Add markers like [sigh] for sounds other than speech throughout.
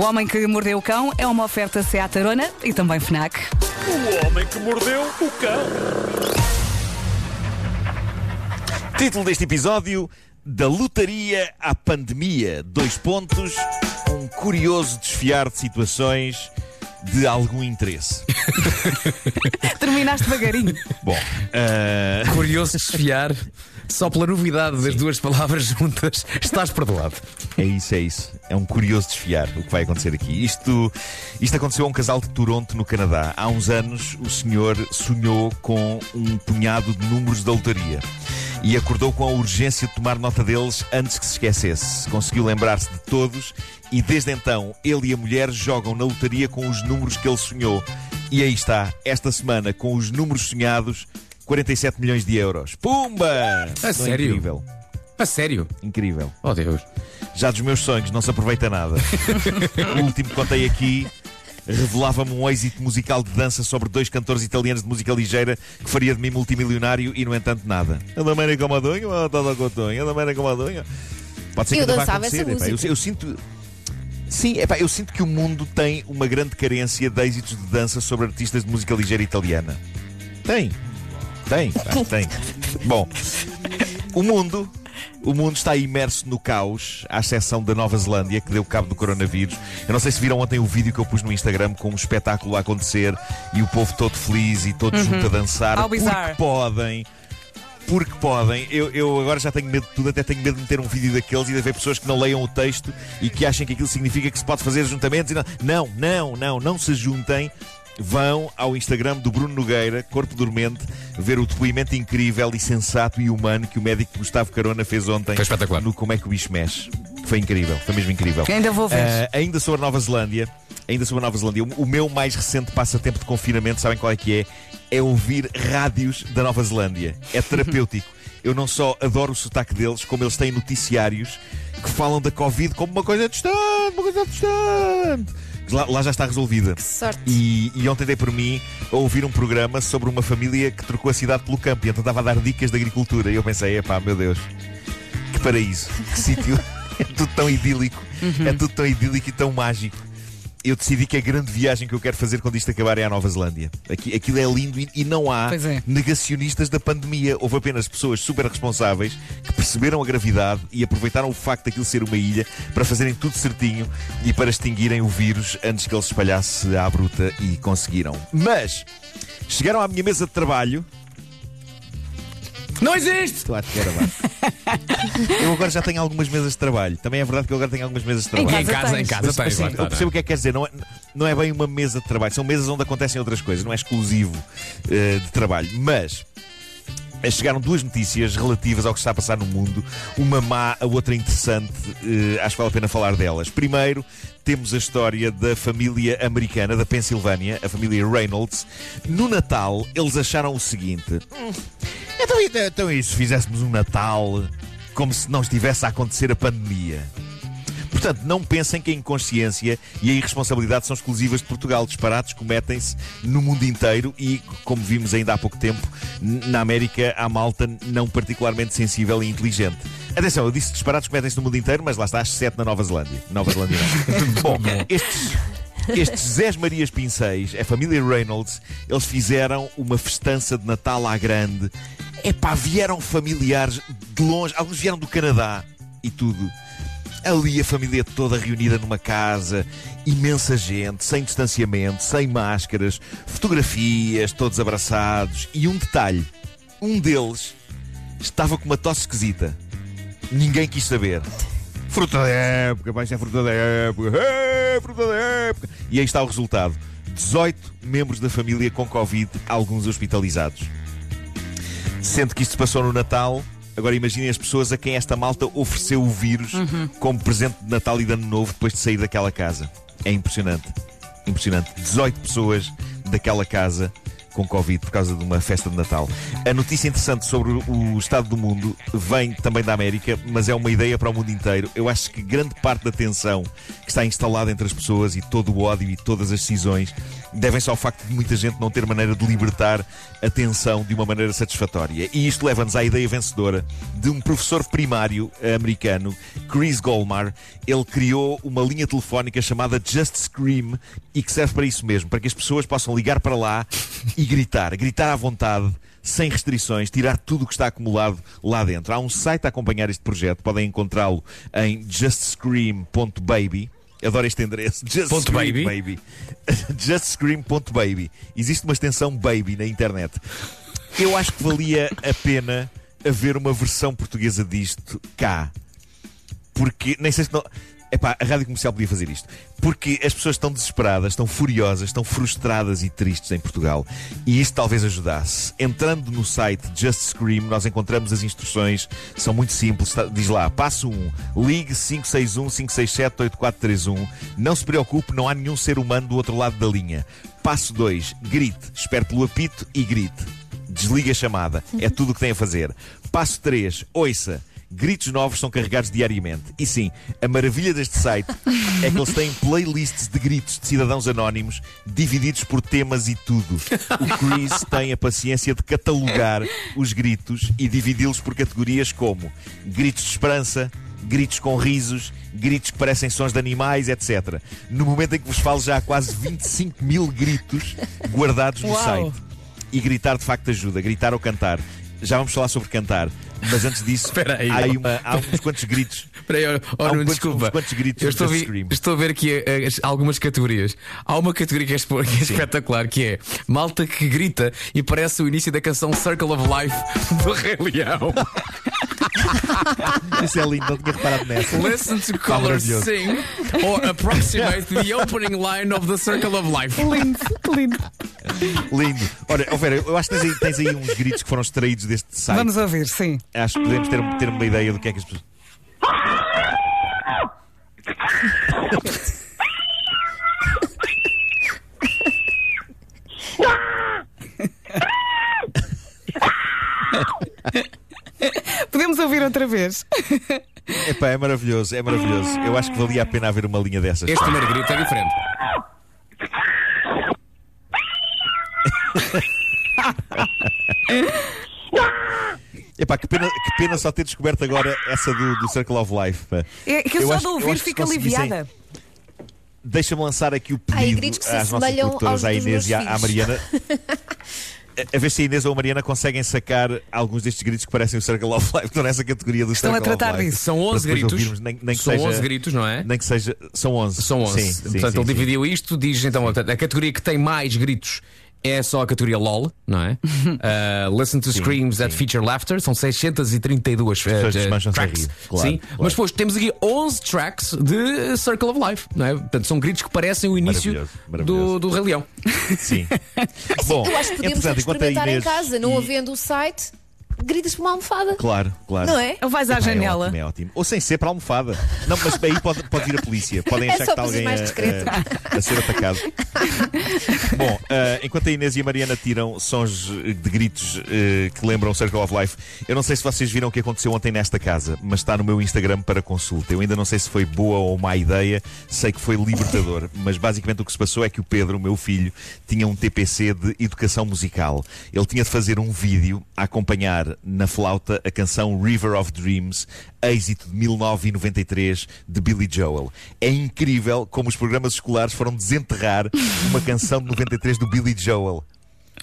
O Homem que Mordeu o Cão é uma oferta Seat Arona e também FNAC. O homem que mordeu o cão. Título deste episódio: Da lotaria à pandemia. Dois pontos. Um curioso desfiar de situações de algum interesse. [laughs] Terminaste devagarinho. Bom, ah, Curioso desfiar, [laughs] só pela novidade das duas palavras juntas, [laughs] estás perdoado. é isso, é isso. É um curioso desfiar o que vai acontecer aqui. Isto, isto aconteceu a um casal de Toronto, no Canadá. Há uns anos, o senhor sonhou com um punhado de números da lotaria. E acordou com a urgência de tomar nota deles antes que se esquecesse. Conseguiu lembrar-se de todos e desde então ele e a mulher jogam na lotaria com os números que ele sonhou. E aí está, esta semana, com os números sonhados, 47 milhões de euros. Pumba! A sério? Incrível, A sério? incrível. Oh Deus. Já dos meus sonhos não se aproveita nada. [laughs] o último que contei aqui revelava-me um êxito musical de dança sobre dois cantores italianos de música ligeira que faria de mim multimilionário e, no entanto, nada. A da América Madonha ou a da Cotonha? A da América Madonha? Pode ser que Eu dançava acontecer. essa epá. Eu, música. eu sinto. Sim, epá, eu sinto que o mundo tem uma grande carência de êxitos de dança sobre artistas de música ligeira italiana. Tem. Tem, tem. Bom, o mundo. O mundo está imerso no caos, à exceção da Nova Zelândia, que deu cabo do coronavírus. Eu não sei se viram ontem o vídeo que eu pus no Instagram com um espetáculo a acontecer e o povo todo feliz e todo junto a dançar. How porque bizarre. podem. Porque podem. Eu, eu agora já tenho medo de tudo, até tenho medo de meter um vídeo daqueles e de haver pessoas que não leiam o texto e que achem que aquilo significa que se pode fazer juntamentos. E não, não, não, não, não se juntem. Vão ao Instagram do Bruno Nogueira, Corpo Dormente, ver o depoimento incrível e sensato e humano que o médico Gustavo Carona fez ontem Foi espetacular. no Como é que o bicho mexe. Foi incrível, foi mesmo incrível. Ainda vou ver. Ah, ainda sobre a Nova Zelândia, ainda sobre a Nova Zelândia, o, o meu mais recente passatempo de confinamento, sabem qual é que é? É ouvir rádios da Nova Zelândia. É terapêutico. [laughs] Eu não só adoro o sotaque deles, como eles têm noticiários que falam da Covid como uma coisa distante, uma coisa distante. Lá, lá já está resolvida. sorte. E, e ontem dei por mim a ouvir um programa sobre uma família que trocou a cidade pelo campo e então estava a dar dicas de agricultura. E eu pensei, epá, meu Deus, que paraíso, que sítio. [laughs] É tudo tão idílico, é tudo tão idílico e tão mágico. Eu decidi que a grande viagem que eu quero fazer quando isto acabar é à Nova Zelândia. Aqui, aquilo é lindo e, e não há é. negacionistas da pandemia. Houve apenas pessoas super responsáveis que perceberam a gravidade e aproveitaram o facto daquilo ser uma ilha para fazerem tudo certinho e para extinguirem o vírus antes que ele se espalhasse à bruta e conseguiram. Mas chegaram à minha mesa de trabalho. Não existe! Estou espera, vá. Eu agora já tenho algumas mesas de trabalho. Também é verdade que eu agora tenho algumas mesas de Em trabalho. Em casa casa, em casa Mas, tens, assim, eu percebo o que é que quer dizer. Não é, não é bem uma mesa de trabalho. São mesas onde acontecem outras coisas. Não é exclusivo eh, de trabalho. Mas chegaram duas notícias relativas ao que está a passar no mundo. Uma má, a outra interessante. Eh, acho que vale a pena falar delas. Primeiro, temos a história da família americana da Pensilvânia, a família Reynolds. No Natal, eles acharam o seguinte: "Hum, então, então e se fizéssemos um Natal como se não estivesse a acontecer a pandemia? Portanto, não pensem que a inconsciência e a irresponsabilidade são exclusivas de Portugal. Disparates cometem-se no mundo inteiro e, como vimos ainda há pouco tempo, na América há malta não particularmente sensível e inteligente. Atenção, eu disse disparates cometem-se no mundo inteiro, mas lá está, exceto na Nova Zelândia. Nova Zelândia não. [laughs] Bom, estes, estes Zés Marias Pinceis, a família Reynolds, eles fizeram uma festança de Natal à grande. Epá, vieram familiares de longe, alguns vieram do Canadá e tudo. Ali a família toda reunida numa casa, imensa gente, sem distanciamento, sem máscaras, fotografias, todos abraçados. E um detalhe: um deles estava com uma tosse esquisita. Ninguém quis saber. Fruta da época, vai ser fruta da época, é, fruta da época. E aí está o resultado: 18 membros da família com Covid, alguns hospitalizados. Sendo que isto se passou no Natal, agora imaginem as pessoas a quem esta malta ofereceu o vírus como presente de Natal e de Ano Novo depois de sair daquela casa. É impressionante. Impressionante. 18 pessoas daquela casa com Covid por causa de uma festa de Natal. A notícia interessante sobre o estado do mundo vem também da América, mas é uma ideia para o mundo inteiro. Eu acho que grande parte da tensão que está instalada entre as pessoas e todo o ódio e todas as decisões devem-se ao facto de muita gente não ter maneira de libertar a tensão de uma maneira satisfatória. E isto leva-nos à ideia vencedora de um professor primário americano, Chris Golmar. Ele criou uma linha telefónica chamada Just Scream e que serve para isso mesmo, para que as pessoas possam ligar para lá e gritar, gritar à vontade sem restrições, tirar tudo o que está acumulado lá dentro. Há um site a acompanhar este projeto, podem encontrá-lo em justscream.baby. Adoro este endereço. Just [laughs] Ponto Scream, baby. [laughs] Justscream.baby. Existe uma extensão baby na internet. Eu acho que valia a pena haver uma versão portuguesa disto cá. Porque, nem sei se não. Epá, a rádio comercial podia fazer isto. Porque as pessoas estão desesperadas, estão furiosas, estão frustradas e tristes em Portugal. E isto talvez ajudasse. Entrando no site Just Scream, nós encontramos as instruções, são muito simples. Diz lá: passo 1, ligue 561-567-8431. Não se preocupe, não há nenhum ser humano do outro lado da linha. Passo 2, grite, espere pelo apito e grite. Desliga a chamada. É tudo o que tem a fazer. Passo 3, ouça. Gritos novos são carregados diariamente. E sim, a maravilha deste site é que eles têm playlists de gritos de cidadãos anónimos divididos por temas e tudo. O Chris tem a paciência de catalogar os gritos e dividi-los por categorias como gritos de esperança, gritos com risos, gritos que parecem sons de animais, etc. No momento em que vos falo, já há quase 25 mil gritos guardados no Uau. site. E gritar de facto ajuda, gritar ou cantar. Já vamos falar sobre cantar, mas antes disso, [laughs] Espera aí. há, uma- há uns quantos gritos. [laughs] Espera aí, oh, oh, Há um desculpa. uns quantos gritos eu estou, a de ver, Scream. estou a ver aqui eh, as- algumas categorias. Há uma categoria que é, [laughs] que é espetacular, que é malta que grita e parece o início da canção Circle of Life do Rei Leão. [laughs] Isso é lindo, não tinha reparado nessa. Listen to colors maravilhoso. sing or approximate the opening line of the Circle of Life. Lindo, lindo. Lindo. Olha, oh Vera, eu acho que tens aí, tens aí uns gritos que foram extraídos deste site. Vamos ouvir, sim. Acho que podemos ter, ter uma ideia do que é que as pessoas. [laughs] [laughs] Podemos ouvir outra vez. [laughs] Epá, é maravilhoso, é maravilhoso. Eu acho que valia a pena haver uma linha dessas. Este primeiro grito é diferente. [laughs] Epá, que pena, que pena só ter descoberto agora essa do, do Circle of Life. pá. É que eu, Eu só acho- de eu ouvir acho que fico se conseguissem- aliviada. Deixa-me lançar aqui o pedido gritos que se às nossas assemelham produtoras, aos à dos Inês e à, à filhos. Mariana. [laughs] A, a ver se a Inês ou a Mariana conseguem sacar alguns destes gritos que parecem o Circle of Life. Estão nessa categoria do Estão a Circle of tratar disso. São 11 Para depois gritos. ouvirmos, nem, nem que São seja, 11 gritos, não é? Nem que seja. São 11. São 11. Sim, sim, Portanto, sim, ele sim. dividiu isto, diz então a categoria que tem mais gritos. É só a categoria LOL, não é? [laughs] Uh, listen to Screams that sim. feature laughter. São 632 uh, a tracks. rir, claro, sim, claro. mas depois temos aqui 11 tracks de Circle of Life, não é? Portanto, são gritos que parecem o início Maravilhoso, do, maravilhoso. do Rei Leão. Sim. [laughs] Bom, Eu acho que enquanto a experimentar em casa, não e- havendo o site, gritas por uma almofada. Claro, claro. Não é? Ou vais à Epá, janela. É ótimo, é ótimo. Ou sem ser para a almofada. Não, mas aí pode, pode vir a polícia. [laughs] Podem É achar só que está para alguém mais a, discreto. a- a ser atacado. [laughs] Bom, ah, enquanto a Inês e a Mariana tiram sons de gritos eh, que lembram o Circle of Life, eu não sei se vocês viram o que aconteceu ontem nesta casa, mas está no meu Instagram para consulta. Eu ainda não sei se foi boa ou má ideia, sei que foi libertador, mas basicamente o que se passou é que o Pedro, o meu filho, tinha um TPC de educação musical. Ele tinha de fazer um vídeo a acompanhar na flauta a canção River of Dreams, êxito de 1993 de Billy Joel. É incrível como os programas escolares foram desenterrar uma canção de 93 do Billy Joel.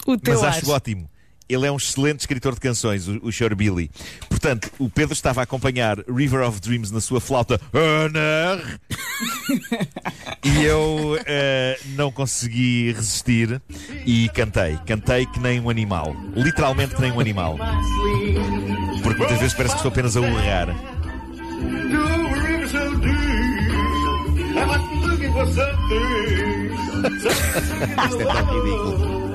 O teu Mas ar. acho ótimo. Ele é um excelente escritor de canções, o, o Sr. Billy. Portanto, o Pedro estava a acompanhar River of Dreams na sua flauta Honor. e eu eh, não consegui resistir e cantei. Cantei que nem um animal. Literalmente que nem um animal. Porque muitas vezes parece que estou apenas a urrar. Isto é tão ridículo.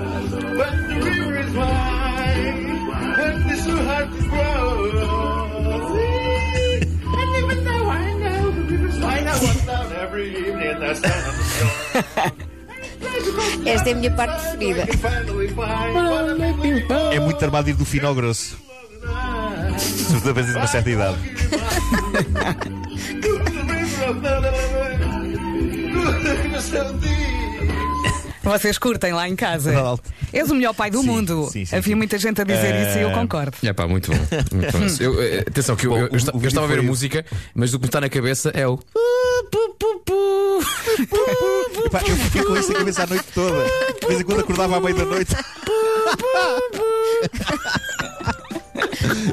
Esta é a minha parte preferida. É muito armado ir do fino ao grosso. Sobretudo de uma certa idade. [laughs] Vocês curtem lá em casa. És o melhor pai do Sim, mundo. sim, sim, Havia sim. muita gente a dizer isso e eu Eh, concordo. É pá, muito bom. Muito bom. [laughs] Eu, eh, atenção, que eu, Bom, eu, eu o- eu estava a ver a música, mas o que me está na cabeça é o. [laughs] Epá, eu fiquei com isso na cabeça a noite toda. De vez em quando acordava à meia da noite.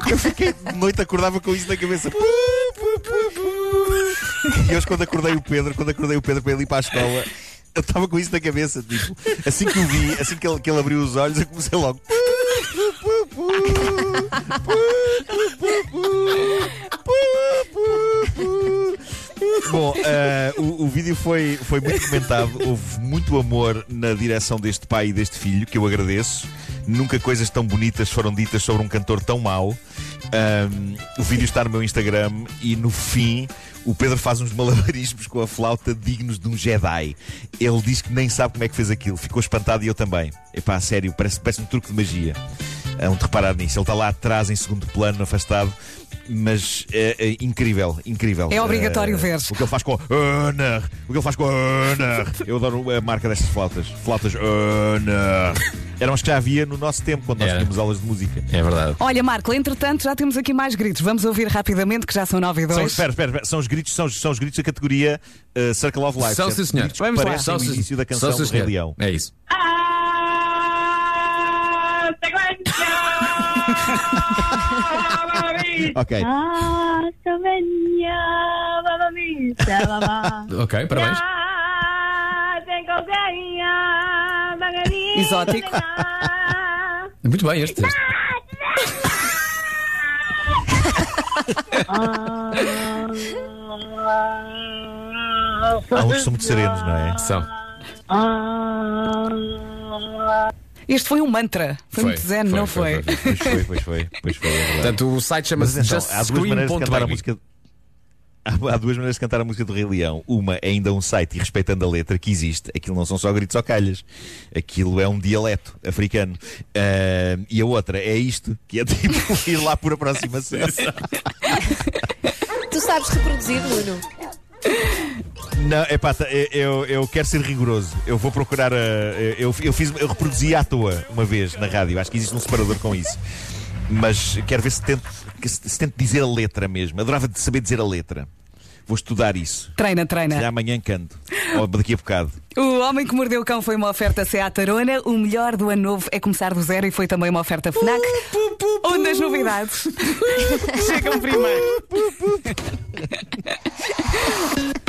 Eu fiquei de noite acordava com isso na cabeça. E hoje quando acordei o Pedro, quando acordei o Pedro para ele ir para a escola, eu estava com isso na cabeça, tipo, assim que o vi, assim que ele, que ele abriu os olhos, eu comecei logo. Bom, eh, o, o vídeo foi, foi muito comentado, houve muito amor na direção deste pai e deste filho, que eu agradeço. Nunca coisas tão bonitas foram ditas sobre um cantor tão mau. Ahm, o vídeo está no meu Instagram e no fim o Pedro faz uns malabarismos com a flauta dignos de um Jedi. Ele diz que nem sabe como é que fez aquilo, ficou espantado e eu também. Epá, sério, parece, parece um truque de magia. Há de reparar nisso. Ele está lá atrás, em segundo plano, afastado, mas é, é incrível, incrível. É obrigatório Eh, ver. O que ele faz com a Honor, o que ele faz com a Honor. Eu adoro a marca destas flautas. Flautas Honor. Eram as que já havia no nosso tempo, quando nós Era. tínhamos aulas de música. É verdade. Olha, Marco, entretanto já temos aqui mais gritos. Vamos ouvir rapidamente que já são 9 e São, 2. espera, espera, espera. São os gritos, são, os- são os gritos da categoria eh, Circle of Life. São, certo? sim, senhor. Gritos que Vamos lá. parecem Só o se- início da só canção se do Rei senhor. Leão. É isso. Ah, Slovenia, [laughs] babá. [laughs] Ok, parabéns. Ah, Exótico. Muito bem, este. este. Há uns que são muito serenos, não é? São. Este foi um mantra. Foi, muito zen, não foi? Pois foi, pois foi, pois foi, é. Portanto, o site Mas chama-se atenção, há duas maneiras de cantar a justscream.baby. música. [laughs] Há, duas maneiras de cantar a música do Rei Leão. Uma é ainda um site e respeitando a letra que existe. Aquilo não são só gritos ou calhas. Aquilo é um dialeto africano. Ah, e a outra é isto, que é tipo [laughs] ir lá por aproximação. [laughs] Tu sabes reproduzir, Nuno? Não, é pá, eu, eu quero ser rigoroso. Eu vou procurar a. Eu, eu, fiz, eu reproduzi à toa uma vez na rádio. Acho que existe um separador com isso. Mas quero ver se tento, se, tento dizer a letra mesmo. Adorava saber dizer a letra. Vou estudar isso. Treina, Já treina. amanhã canto. Ou daqui a bocado. O Homem que Mordeu o Cão foi uma oferta Seat Arona. O melhor do ano novo é começar do zero e foi também uma oferta FNAC. Onde as novidades [laughs] chegam primeiro. [laughs]